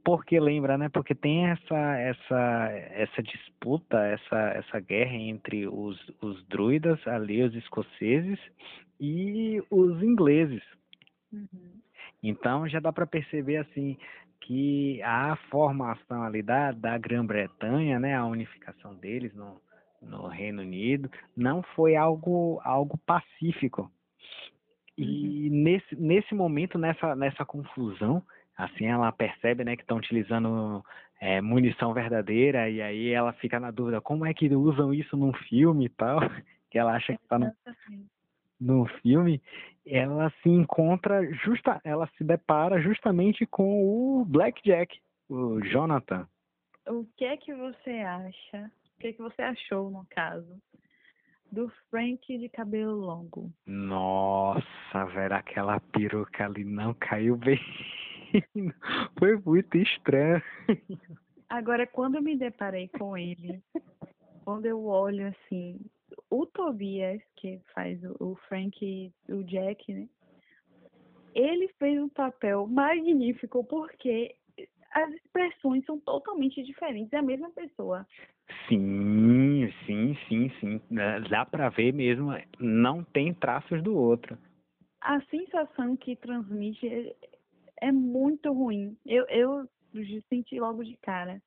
porque lembra, né? Porque tem essa essa essa disputa, essa essa guerra entre os os druidas ali, os escoceses e os ingleses. Uhum. Então já dá para perceber assim que a formação ali da, da Grã-Bretanha, né, a unificação deles no, no Reino Unido, não foi algo, algo pacífico. E uhum. nesse, nesse momento, nessa, nessa confusão, assim ela percebe né, que estão utilizando é, munição verdadeira, e aí ela fica na dúvida, como é que usam isso num filme e tal, que ela acha que está no, no filme, ela se encontra justa, ela se depara justamente com o Blackjack, o Jonathan. O que é que você acha? O que é que você achou no caso do Frank de cabelo longo? Nossa, velho, aquela peruca ali não caiu bem. Foi muito estranho. Agora, quando eu me deparei com ele, quando eu olho assim, o Tobias, que faz o, Frank, o Jack, né? Ele fez um papel magnífico porque as expressões são totalmente diferentes, é a mesma pessoa. Sim, sim, sim, sim. Dá pra ver mesmo, não tem traços do outro. A sensação que transmite é, é muito ruim. Eu, eu senti logo de cara.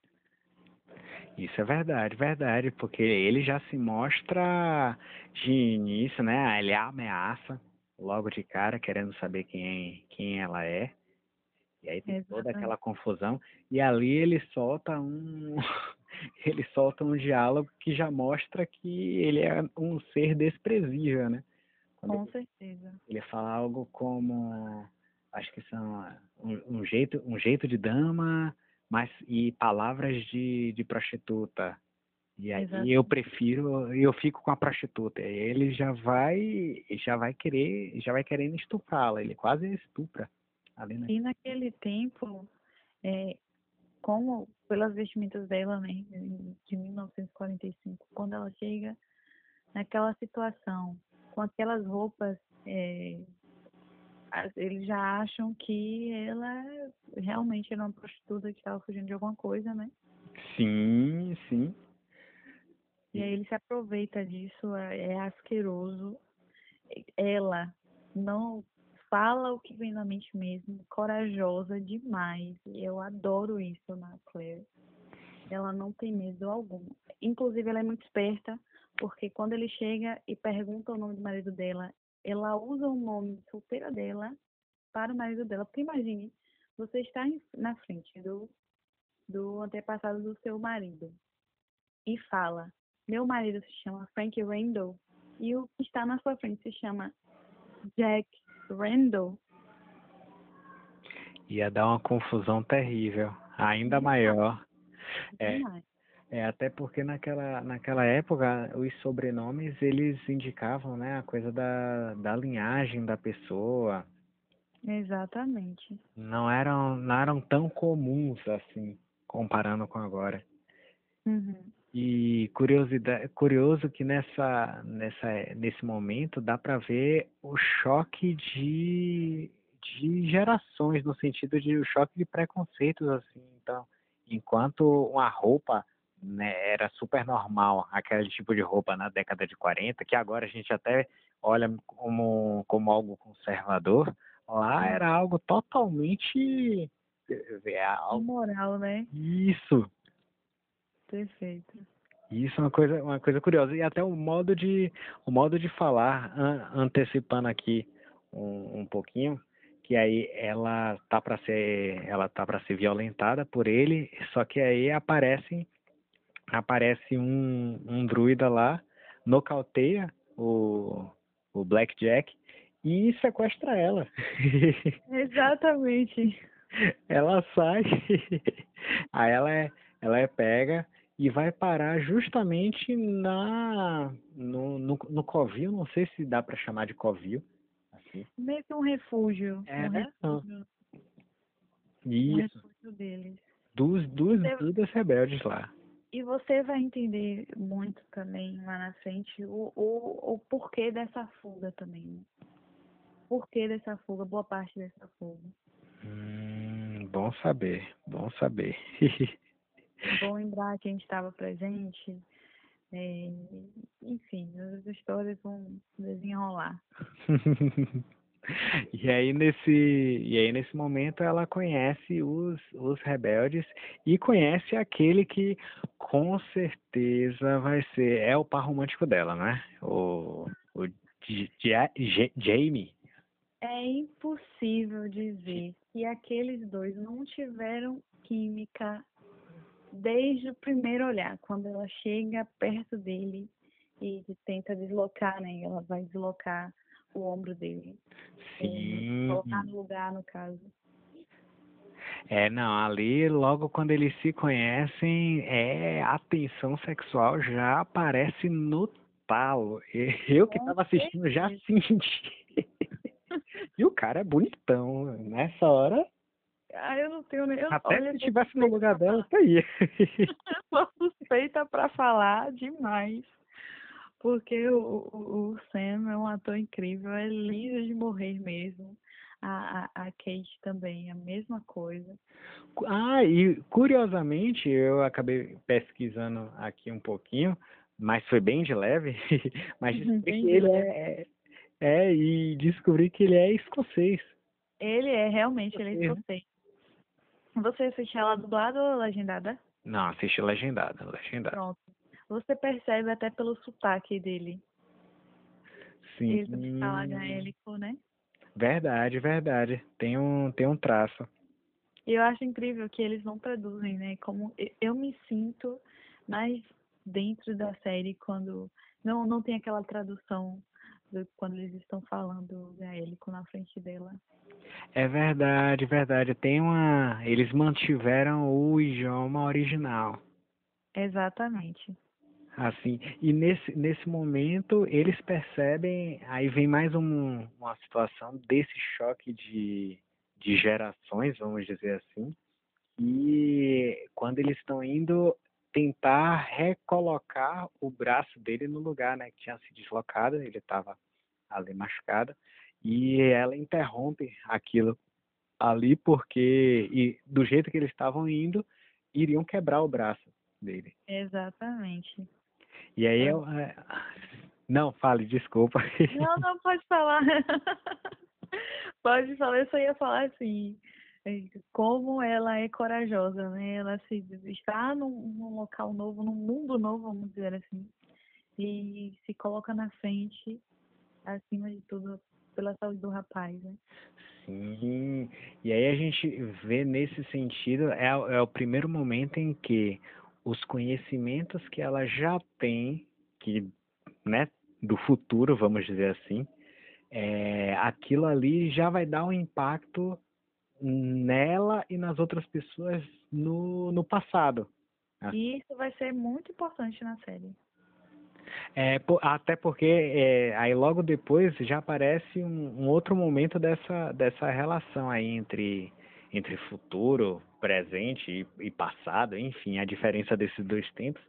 Isso é verdade, verdade, porque ele já se mostra de início, né? Ele ameaça logo de cara, querendo saber quem, quem ela é. E aí tem Exatamente. toda aquela confusão. E ali ele solta um. ele solta um diálogo que já mostra que ele é um ser desprezível, né? Quando Com certeza. Ele fala algo como. Acho que são um, um jeito, um jeito de dama mas e palavras de, de prostituta. E aí Exato. eu prefiro, eu fico com a prostituta. E ele já vai, já vai querer, já vai querendo estuprá-la. Ele quase estupra. Ali, né? E naquele tempo, é, como pelas vestimentas dela, né, de 1945, quando ela chega naquela situação, com aquelas roupas é, eles já acham que ela realmente era uma prostituta que estava fugindo de alguma coisa, né? Sim, sim. E aí ele se aproveita disso, é, é asqueroso. Ela não fala o que vem na mente mesmo, corajosa demais. E eu adoro isso na Claire. Ela não tem medo algum. Inclusive, ela é muito esperta, porque quando ele chega e pergunta o nome do marido dela, ela usa o nome solteira dela para o marido dela. Porque imagine, você está na frente do, do antepassado do seu marido e fala, meu marido se chama Frank Randall e o que está na sua frente se chama Jack Randall. Ia dar uma confusão terrível, ainda maior. É, Demais. É até porque naquela, naquela época os sobrenomes eles indicavam, né, a coisa da, da linhagem da pessoa. Exatamente. Não eram, não eram tão comuns assim, comparando com agora. Uhum. E curiosidade, curioso que nessa, nessa, nesse momento dá para ver o choque de, de gerações, no sentido de o choque de preconceitos, assim. Então, enquanto uma roupa né, era super normal, aquele tipo de roupa na década de 40, que agora a gente até olha como, como algo conservador, lá era algo totalmente. É, algo, Moral, né? isso, Perfeito. Isso é uma coisa, uma coisa curiosa. E até o modo de, o modo de falar, an- antecipando aqui um, um pouquinho, que aí ela tá para ser, ela tá para ser violentada por ele, só que aí aparece, aparece um, um druida lá, nocauteia o, o Blackjack e sequestra ela. Exatamente. ela sai, aí ela é, ela é pega e vai parar justamente na no, no, no covil, não sei se dá para chamar de covil, assim. Meio que um refúgio. É, um né? refúgio, um Isso, refúgio deles. dos Você- druidas rebeldes lá. E você vai entender muito também lá na frente o, o, o porquê dessa fuga também. Né? Porquê dessa fuga, boa parte dessa fuga. Hum, bom saber, bom saber. É bom lembrar que a gente estava presente. é, enfim, as histórias vão desenrolar. E aí nesse e aí nesse momento ela conhece os, os rebeldes e conhece aquele que com certeza vai ser é o par romântico dela, né? O o Jamie. É impossível dizer que aqueles dois não tiveram química desde o primeiro olhar, quando ela chega perto dele e tenta deslocar, né? Ela vai deslocar o ombro dele. É, Sim. colocar no lugar, no caso. É, não, ali logo quando eles se conhecem, é a tensão sexual já aparece no talo. Eu que tava assistindo já senti. E o cara é bonitão. Nessa hora, Ah, eu não tenho nem. eu- até olha, se eu tivesse no lugar dela, até ia. sou suspeita pra falar demais. Porque o, o, o Sam é um ator incrível, é lindo de morrer mesmo. A, a, a Kate também, a mesma coisa. Ah, e curiosamente, eu acabei pesquisando aqui um pouquinho, mas foi bem de leve, mas descobri que ele é, é, e descobri que ele é escocês. Ele é, realmente, ele é Escocês, escocês. Você assiste ela dublada ou legendada? Não, assisti legendado, legendado. Pronto. Você percebe até pelo sotaque dele. Sim. Ele também fala gaélico, né? Verdade, verdade. Tem um, tem um traço. E eu acho incrível que eles não traduzem, né? Como eu me sinto mais dentro da série quando não não tem aquela tradução do, quando eles estão falando gaélico na frente dela. É verdade, verdade. Tem uma. Eles mantiveram o idioma original. Exatamente. Assim, e nesse, nesse momento eles percebem, aí vem mais um, uma situação desse choque de, de gerações, vamos dizer assim, e quando eles estão indo tentar recolocar o braço dele no lugar, né, que tinha se deslocado, ele estava ali machucado, e ela interrompe aquilo ali porque, e do jeito que eles estavam indo, iriam quebrar o braço dele. Exatamente. E aí eu. é, Não, fale, desculpa. Não, não pode falar. pode falar, eu só ia falar assim, eh, como ela é corajosa, né? Ela se está num, num local novo, num mundo novo, vamos dizer assim, e se coloca na frente, acima de tudo, pela saúde do rapaz, né? Sim. E aí a gente vê nesse sentido, é, é o primeiro momento em que os conhecimentos que ela já tem, que, né, do futuro, vamos dizer assim, é, aquilo ali já vai dar um impacto nela e nas outras pessoas no, no passado. E isso vai ser muito importante na série. É, até porque é, aí logo depois já aparece um, um, outro momento dessa, dessa relação aí entre, entre futuro, presente e, e, passado, enfim, a diferença desses dois tempos,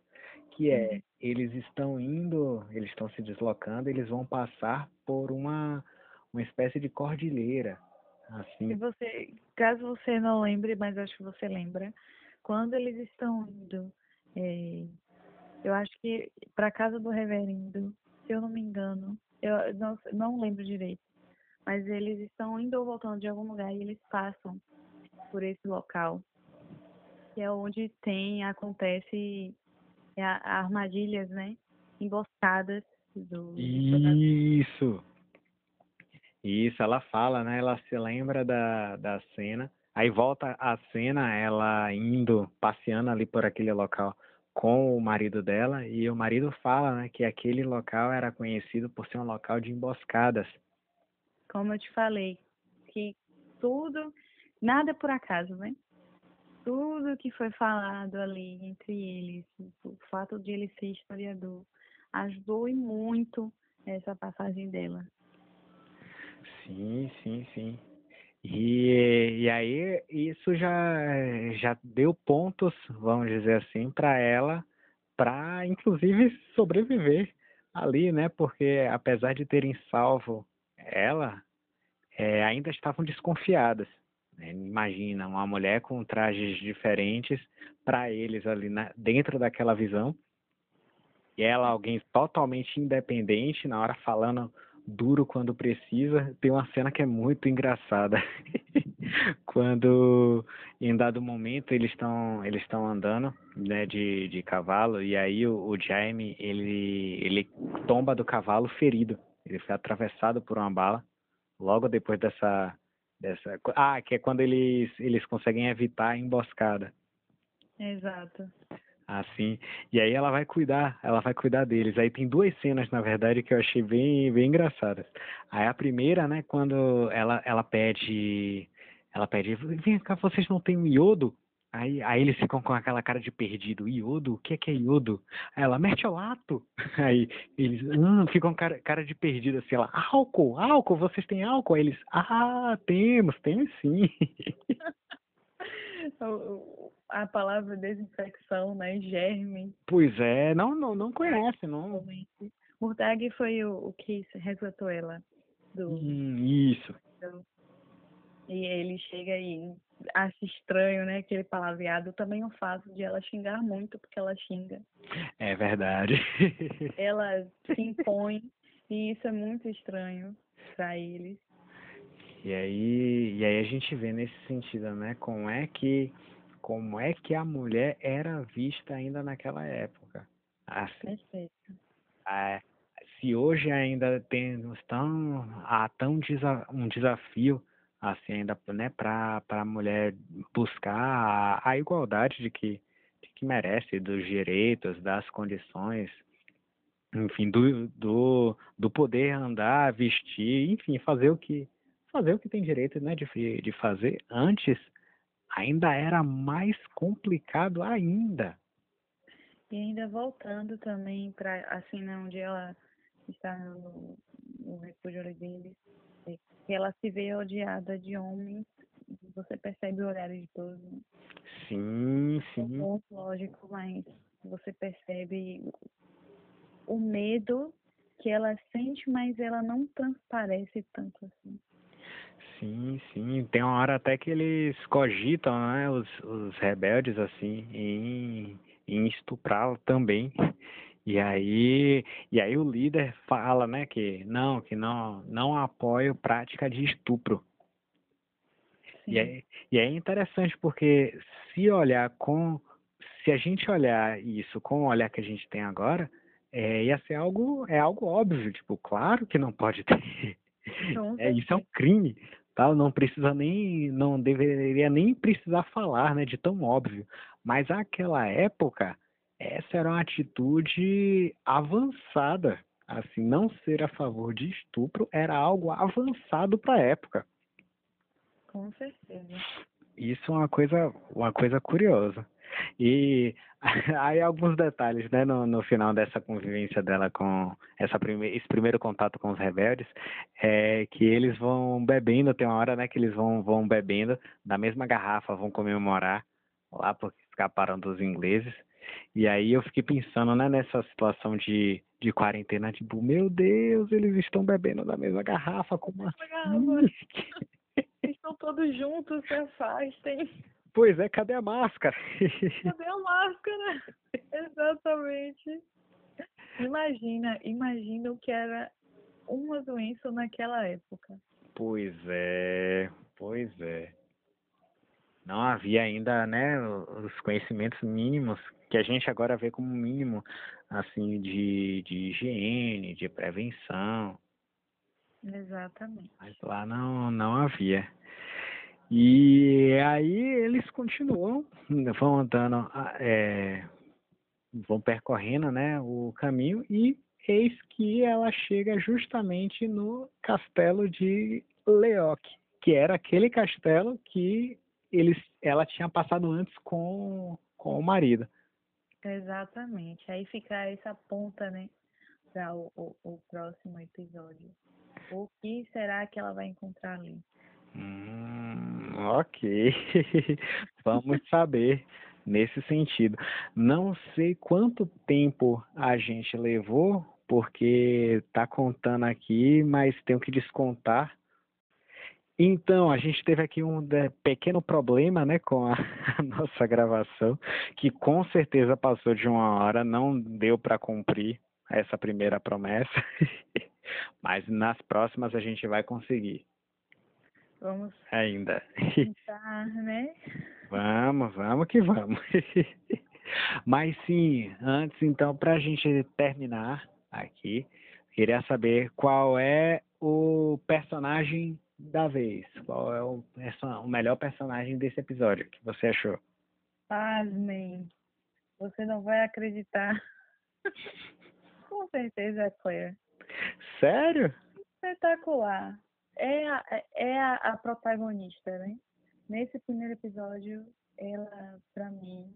que é uhum. eles estão indo, eles estão se deslocando, eles vão passar por uma, uma espécie de cordilheira. Assim. Se você, caso você não lembre, mas acho que você lembra, quando eles estão indo é, eu acho que para casa do reverendo, se eu não me engano, eu não, não lembro direito, mas eles estão indo ou voltando de algum lugar e eles passam por esse local, que é onde tem, acontece é, armadilhas, né? Emboscadas do. Isso! Isso, ela fala, né? Ela se lembra da, da cena. Aí volta a cena, ela indo, passeando ali por aquele local com o marido dela e o marido fala né, que aquele local era conhecido por ser um local de emboscadas. Como eu te falei, que tudo, nada por acaso, né? Tudo que foi falado ali entre eles, o fato de ele ser historiador, ajudou e muito essa passagem dela. Sim, sim, sim. E, e aí isso já, já deu pontos, vamos dizer assim, para ela, para inclusive sobreviver ali, né? Porque apesar de terem salvo ela, é, ainda estavam desconfiadas. Né? Imagina uma mulher com trajes diferentes para eles ali na, dentro daquela visão. E ela, alguém totalmente independente, na hora falando duro quando precisa. Tem uma cena que é muito engraçada. quando em dado momento eles estão eles estão andando né de, de cavalo e aí o, o Jaime ele ele tomba do cavalo ferido ele foi atravessado por uma bala logo depois dessa dessa ah que é quando eles eles conseguem evitar a emboscada exato assim. E aí ela vai cuidar, ela vai cuidar deles. Aí tem duas cenas, na verdade, que eu achei bem, bem engraçadas. Aí a primeira, né, quando ela, ela pede, ela pede, vem cá, vocês não têm um iodo? Aí, aí eles ficam com aquela cara de perdido. Iodo? O que é que é iodo? Aí ela, mertiolato. Aí eles hum, ficam cara, cara de perdido, assim, ela, álcool, álcool, vocês têm álcool? Aí eles, ah, temos, temos sim. a palavra desinfecção, né? Germe. Pois é, não, não, não conhece, não. Murtag foi o, o que resgatou ela do. Hum, isso. E ele chega e acha estranho, né? Aquele palavreado. Também o fato de ela xingar muito, porque ela xinga. É verdade. ela se impõe, e isso é muito estranho para eles. E aí, e aí a gente vê nesse sentido, né? Como é que como é que a mulher era vista ainda naquela época. Assim, Perfeito. É, se hoje ainda temos tão, há tão desa, um desafio assim ainda né, para a mulher buscar a, a igualdade de que, de que merece, dos direitos, das condições, enfim, do, do, do poder andar, vestir, enfim, fazer o que fazer o que tem direito né, de, de fazer antes ainda era mais complicado ainda. E ainda voltando também para assim, né, onde ela está no, no refúgio deles, é que ela se vê odiada de homens, você percebe o olhar de todos. Né? Sim, sim. É lógico, mas você percebe o medo que ela sente, mas ela não transparece tanto assim. Sim, sim. Tem uma hora até que eles cogitam, né, os, os rebeldes, assim, em, em estuprá-la também. E aí, e aí o líder fala, né, que não, que não, não apoia prática de estupro. E é, e é interessante porque se olhar com, se a gente olhar isso com o olhar que a gente tem agora, é, ia ser algo, é algo óbvio, tipo, claro que não pode ter. É, isso é um crime tal, não precisa nem, não deveria nem precisar falar, né, de tão óbvio. Mas aquela época, essa era uma atitude avançada, assim, não ser a favor de estupro era algo avançado para a época. Com certeza. Isso é uma coisa, uma coisa curiosa. E aí alguns detalhes, né, no, no final dessa convivência dela com essa prime esse primeiro contato com os rebeldes, é que eles vão bebendo, tem uma hora, né, que eles vão, vão bebendo da mesma garrafa, vão comemorar lá porque escaparam dos ingleses. E aí eu fiquei pensando, né, nessa situação de, de quarentena, tipo, meu Deus, eles estão bebendo da mesma garrafa, como assim? Estão todos juntos, se afastem. Pois é, cadê a máscara? Cadê a máscara? Exatamente. Imagina, imagina o que era uma doença naquela época. Pois é, pois é. Não havia ainda, né, os conhecimentos mínimos que a gente agora vê como mínimo, assim, de, de higiene, de prevenção. Exatamente. Mas lá não, não havia. E aí eles continuam, vão andando, é, vão percorrendo né, o caminho e eis que ela chega justamente no castelo de Leoc, que era aquele castelo que eles, ela tinha passado antes com, com o marido. Exatamente. Aí fica essa ponta, né, para o, o, o próximo episódio. O que será que ela vai encontrar ali? Hum, ok. Vamos saber nesse sentido. Não sei quanto tempo a gente levou, porque tá contando aqui, mas tenho que descontar. Então, a gente teve aqui um pequeno problema, né, com a, a nossa gravação, que com certeza passou de uma hora, não deu para cumprir essa primeira promessa, mas nas próximas a gente vai conseguir. Vamos ainda. tentar, né? Vamos, vamos que vamos. Mas sim, antes então, para a gente terminar aqui, queria saber qual é o personagem da vez. Qual é o, o melhor personagem desse episódio que você achou? Pasmem. Você não vai acreditar. Com certeza é Claire. Sério? Espetacular é a, é a, a protagonista, né? Nesse primeiro episódio, ela, para mim,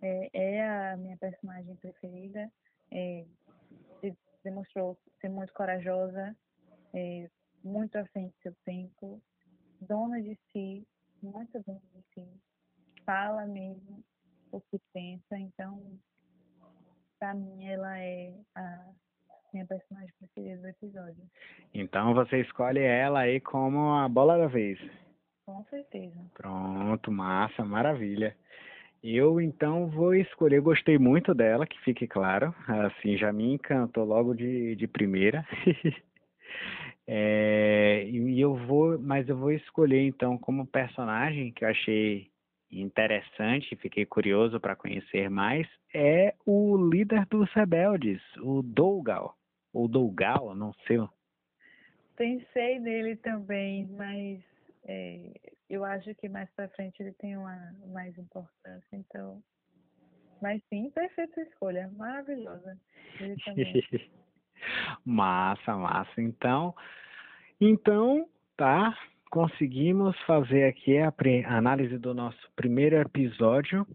é, é, a minha personagem preferida. É, demonstrou ser muito corajosa, é, muito à frente do seu tempo, dona de si, muito dona de si, fala mesmo o que pensa. Então, para mim, ela é a minha personagem preferida do episódio. Então você escolhe ela aí como a bola da vez. Com certeza. Pronto, massa, maravilha. Eu então vou escolher, gostei muito dela, que fique claro. Assim, já me encantou logo de, de primeira. é, e eu vou, mas eu vou escolher então como personagem que eu achei interessante, fiquei curioso para conhecer mais, é o líder dos rebeldes, o Dougal ou Dougal, não sei. Pensei nele também, mas é, eu acho que mais para frente ele tem uma mais importância, então. Mas sim, perfeita escolha, maravilhosa. Ele também. massa, massa. Então, então, tá. Conseguimos fazer aqui a análise do nosso primeiro episódio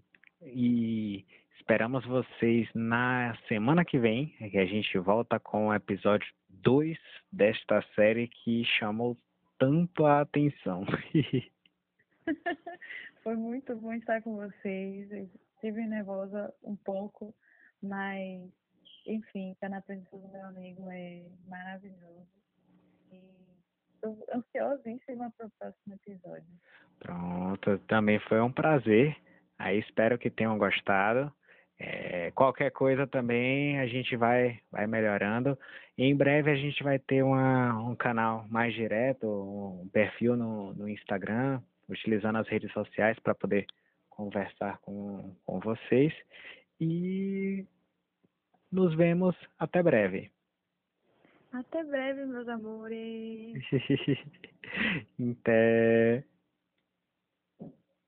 e Esperamos vocês na semana que vem, que a gente volta com o episódio 2 desta série que chamou tanto a atenção. Foi muito bom estar com vocês. Estive nervosa um pouco, mas, enfim, estar na presença do meu amigo é maravilhoso. E estou ansiosíssima para o próximo episódio. Pronto, também foi um prazer. Aí espero que tenham gostado. É, qualquer coisa também a gente vai, vai melhorando. E em breve a gente vai ter uma, um canal mais direto, um perfil no, no Instagram, utilizando as redes sociais para poder conversar com, com vocês. E nos vemos até breve. Até breve, meus amores. Até.